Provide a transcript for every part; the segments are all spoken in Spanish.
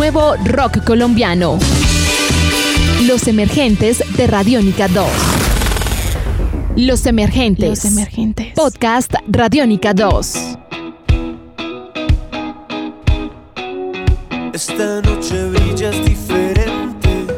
nuevo rock colombiano. Los emergentes de Radiónica 2. Los emergentes. Los emergentes. Podcast Radiónica 2. Esta noche brillas diferente.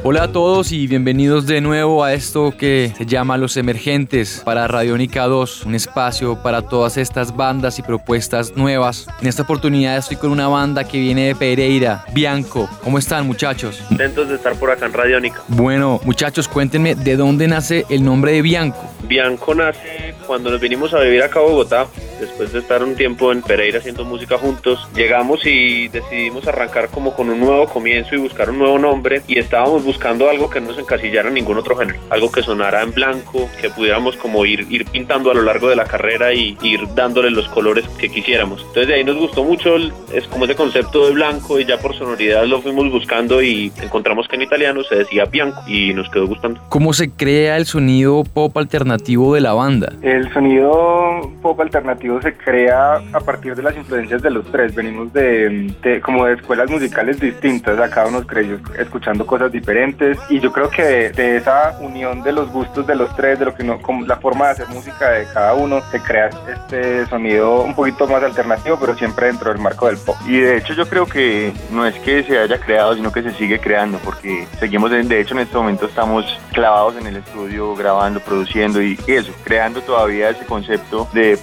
Hola a todos y bienvenidos de nuevo a esto que se llama Los Emergentes para Radiónica 2, un espacio para todas estas bandas y propuestas nuevas. En esta oportunidad estoy con una banda que viene de Pereira, Bianco. ¿Cómo están muchachos? Contentos de estar por acá en Radiónica. Bueno, muchachos, cuéntenme de dónde nace el nombre de Bianco. Bianco nace cuando nos vinimos a vivir acá a Bogotá, después de estar un tiempo en Pereira haciendo música juntos. Llegamos y decidimos arrancar como con un nuevo comienzo y buscar un nuevo nombre y estábamos buscando algo que no nos encasillara en ningún otro género, algo que sonara en blanco, que pudiéramos como ir, ir pintando a lo largo de la carrera y ir dándole los colores que quisiéramos. Entonces de ahí nos gustó mucho, el- es como ese concepto de blanco y ya por sonoridad lo fuimos buscando y encontramos que en italiano se decía Bianco y nos quedó gustando. ¿Cómo se crea el sonido pop alternativo de la banda? El sonido pop alternativo se crea a partir de las influencias de los tres. Venimos de, de- como de escuelas musicales distintas, a cada uno creció escuchando cosas diferentes y yo creo que de, de esa unión de los gustos de los tres, de lo que no, como la forma de hacer música de cada uno, se crea este sonido un poquito más alternativo, pero siempre dentro del marco del pop. Y de hecho yo creo que no es que se haya creado, sino que se sigue creando, porque seguimos, de hecho en este momento estamos clavados en el estudio, grabando, produciendo y eso, creando todavía ese concepto de,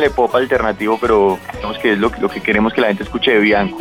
digámosle, pop alternativo, pero digamos que es lo, lo que queremos que la gente escuche de Bianco.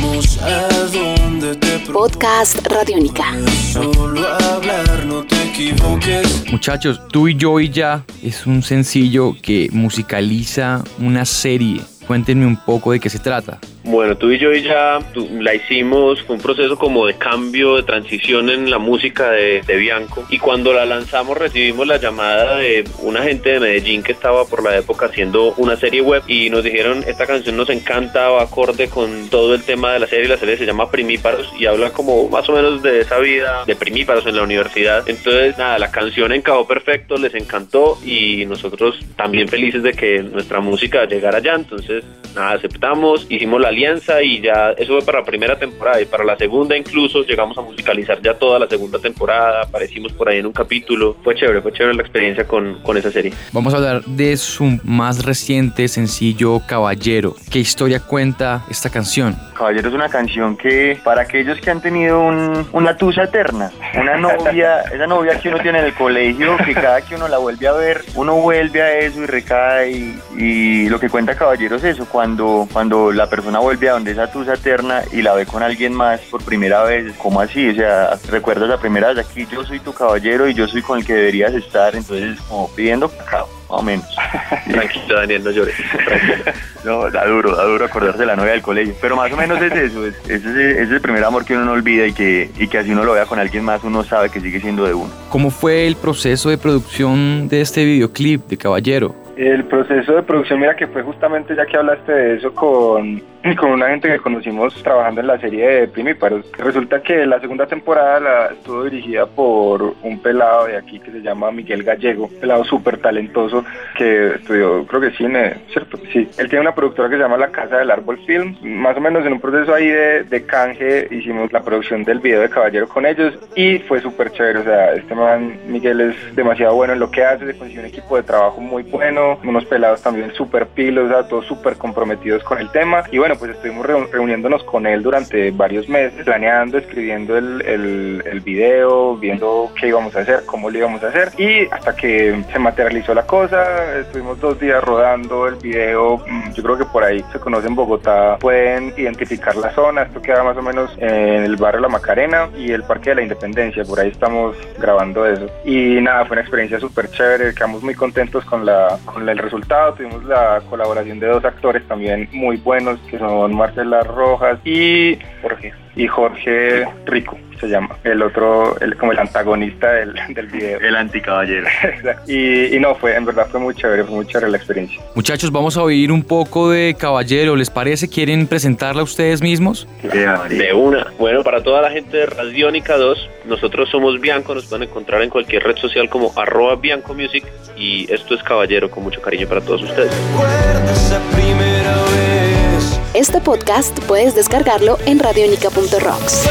Vamos a donde te Podcast Radiónica. Solo hablar, no te equivoques. Muchachos, Tú y yo y ya es un sencillo que musicaliza una serie. Cuéntenme un poco de qué se trata. Bueno, tú y yo ya la hicimos, fue un proceso como de cambio, de transición en la música de, de Bianco. Y cuando la lanzamos recibimos la llamada de una gente de Medellín que estaba por la época haciendo una serie web y nos dijeron, esta canción nos encanta, va acorde con todo el tema de la serie. La serie se llama Primíparos y habla como más o menos de esa vida de primíparos en la universidad. Entonces, nada, la canción encajó perfecto, les encantó y nosotros también felices de que nuestra música llegara allá. Entonces, nada, aceptamos, hicimos la alianza y ya eso fue para la primera temporada y para la segunda incluso llegamos a musicalizar ya toda la segunda temporada, aparecimos por ahí en un capítulo, fue chévere, fue chévere la experiencia con, con esa serie. Vamos a hablar de su más reciente sencillo Caballero. ¿Qué historia cuenta esta canción? Caballero es una canción que para aquellos que han tenido un- una tusa eterna, una novia, esa novia que uno tiene en el colegio, que cada que uno la vuelve a ver, uno vuelve a eso y recae y, y lo que cuenta Caballero es eso, cuando, cuando la persona vuelve a donde esa tusa eterna y la ve con alguien más por primera vez, ¿cómo así? O sea, recuerdas la primera vez aquí, yo soy tu caballero y yo soy con el que deberías estar, entonces como pidiendo cacao, más o menos. Tranquilo Daniel, no llores. Tranquilo. No, da duro, da duro acordarse de la novia del colegio. Pero más o menos es eso, es, es ese, es el primer amor que uno no olvida y que, y que así uno lo vea con alguien más, uno sabe que sigue siendo de uno. ¿Cómo fue el proceso de producción de este videoclip de Caballero? El proceso de producción, mira que fue justamente ya que hablaste de eso con, con una gente que conocimos trabajando en la serie de Primíparos. Resulta que la segunda temporada la estuvo dirigida por un pelado de aquí que se llama Miguel Gallego, pelado súper talentoso que estudió, creo que cine, ¿cierto? Sí. Él tiene una productora que se llama La Casa del Árbol Films. Más o menos en un proceso ahí de, de canje hicimos la producción del video de Caballero con ellos y fue súper chévere. O sea, este man Miguel es demasiado bueno en lo que hace, se consiguió un equipo de trabajo muy bueno, unos pelados también súper pilos, o sea, todos súper comprometidos con el tema. Y bueno, pues estuvimos reu- reuniéndonos con él durante varios meses, planeando, escribiendo el, el, el video, viendo qué íbamos a hacer, cómo lo íbamos a hacer. Y hasta que se materializó la cosa, estuvimos dos días rodando el video. mm, Yo creo que por ahí se conoce en Bogotá, pueden identificar la zona. Esto queda más o menos en el barrio La Macarena y el Parque de la Independencia. Por ahí estamos grabando eso. Y nada, fue una experiencia súper chévere. Quedamos muy contentos con, la, con el resultado. Tuvimos la colaboración de dos actores también muy buenos, que son Marcela Rojas y Jorge. Y Jorge Rico se llama, el otro, el, como el antagonista del, del video. El anticaballero. Y, y no, fue, en verdad fue muy chévere, fue muy chévere la experiencia. Muchachos, vamos a oír un poco de Caballero. ¿Les parece? ¿Quieren presentarla ustedes mismos? De una. Bueno, para toda la gente de Radiónica 2, nosotros somos Bianco, nos pueden encontrar en cualquier red social como arroba Bianco Music y esto es Caballero con mucho cariño para todos ustedes. Este podcast puedes descargarlo en radionica.rocks.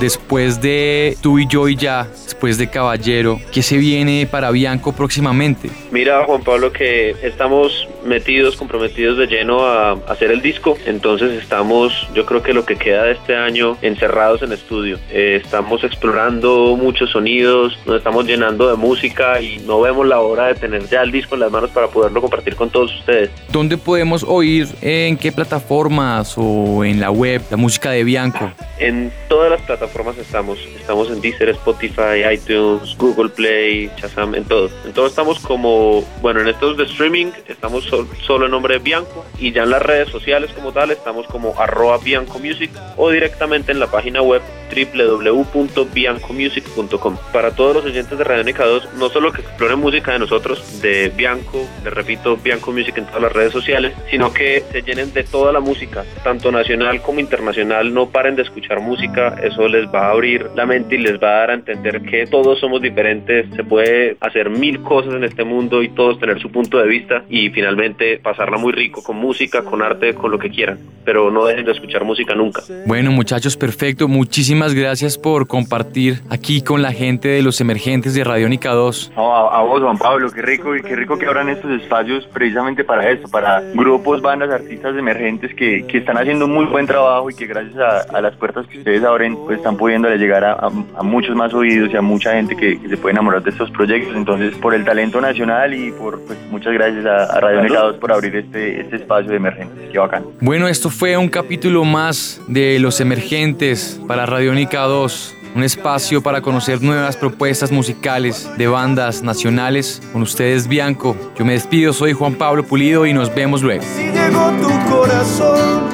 Después de Tú y yo y ya, después de Caballero, ¿qué se viene para Bianco próximamente? Mira, Juan Pablo, que estamos metidos, comprometidos de lleno a hacer el disco. Entonces estamos, yo creo que lo que queda de este año, encerrados en estudio. Eh, estamos explorando muchos sonidos, nos estamos llenando de música y no vemos la hora de tener ya el disco en las manos para poderlo compartir con todos ustedes. ¿Dónde podemos oír, en qué plataformas o en la web, la música de Bianco? En todas las plataformas estamos. Estamos en Deezer, Spotify, iTunes, Google Play, Shazam, en todo. En todo estamos como, bueno, en estos de streaming estamos solo en nombre de Bianco y ya en las redes sociales como tal estamos como arroba Bianco Music o directamente en la página web www.biancomusic.com. Para todos los oyentes de Radio 2, no solo que exploren música de nosotros, de Bianco, les repito, Bianco Music en todas las redes sociales, sino que se llenen de toda la música, tanto nacional como internacional, no paren de escuchar música, eso les va a abrir la mente y les va a dar a entender que todos somos diferentes, se puede hacer mil cosas en este mundo y todos tener su punto de vista y finalmente pasarla muy rico con música, con arte, con lo que quieran, pero no dejen de escuchar música nunca. Bueno muchachos, perfecto, muchísimas gracias por compartir aquí con la gente de los emergentes de Radiónica 2. a, vos Juan Pablo, qué rico y qué rico que abran estos espacios precisamente para esto, para grupos, bandas, artistas emergentes que, que están haciendo muy buen trabajo y que gracias a, las puertas que ustedes abren pues están pudiendo llegar a, muchos más oídos y a mucha gente que, se puede enamorar de estos proyectos. Entonces, por el talento nacional y por pues, muchas gracias a, Radio Negados por abrir este, este espacio de emergentes. Qué bacán. Bueno, esto fue un capítulo más de Los Emergentes para Radiónica 2 un espacio para conocer nuevas propuestas musicales de bandas nacionales. Con ustedes, Bianco. Yo me despido, soy Juan Pablo Pulido y nos vemos luego. Si llegó tu corazón,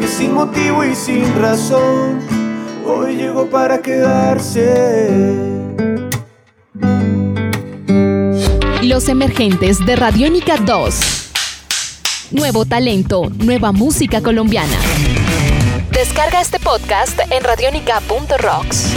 que sin motivo y sin razón, hoy llegó para quedarse. Los emergentes de Radiónica 2. Nuevo talento, nueva música colombiana. Descarga este podcast en radionica.rocks.